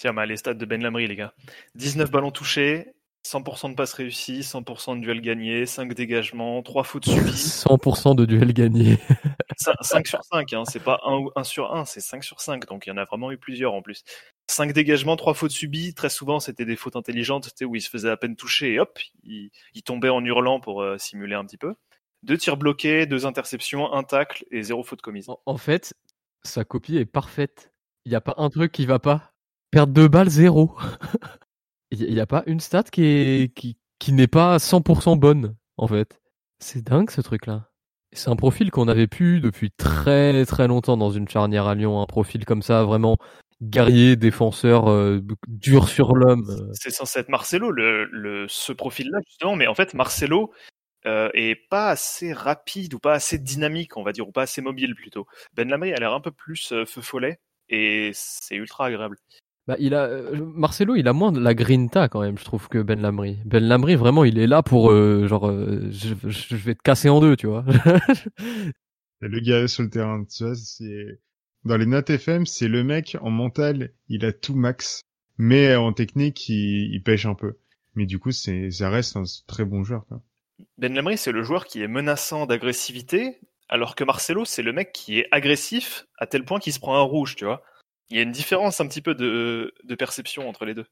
Tiens, bah, les stats de Ben Lamry, les gars. 19 ballons touchés, 100% de passes réussies, 100% de duels gagnés, 5 dégagements, 3 fautes subies. 100% de duels gagnés. 5 sur 5, hein, c'est pas 1, 1 sur 1, c'est 5 sur 5, donc il y en a vraiment eu plusieurs en plus. 5 dégagements, 3 fautes subies, très souvent c'était des fautes intelligentes, où il se faisait à peine toucher et hop, il, il tombait en hurlant pour euh, simuler un petit peu. 2 tirs bloqués, 2 interceptions, 1 tacle et 0 faute commise. En, en fait, sa copie est parfaite. Il n'y a pas un truc qui va pas. Perdre 2 balles, 0. Il n'y a pas une stat qui est qui, qui n'est pas 100% bonne en fait? C'est dingue ce truc-là. C'est un profil qu'on avait pu depuis très très longtemps dans une charnière à Lyon, un profil comme ça vraiment guerrier, défenseur, euh, dur sur l'homme. euh. C'est censé être Marcelo, le, le, ce profil-là justement, mais en fait Marcelo euh, est pas assez rapide ou pas assez dynamique, on va dire, ou pas assez mobile plutôt. Ben Lamry a l'air un peu plus euh, feu follet et c'est ultra agréable. Bah, il a euh, Marcelo, il a moins de la grinta quand même, je trouve que Ben Lamry. Ben Lamry vraiment, il est là pour euh, genre euh, je, je vais te casser en deux, tu vois. Le gars sur le terrain, tu vois, c'est dans les notes FM, c'est le mec en mental, il a tout max, mais en technique, il, il pêche un peu. Mais du coup, c'est ça reste un très bon joueur. Quoi. Ben Lamry, c'est le joueur qui est menaçant d'agressivité, alors que Marcelo, c'est le mec qui est agressif à tel point qu'il se prend un rouge, tu vois. Il y a une différence un petit peu de, de perception entre les deux.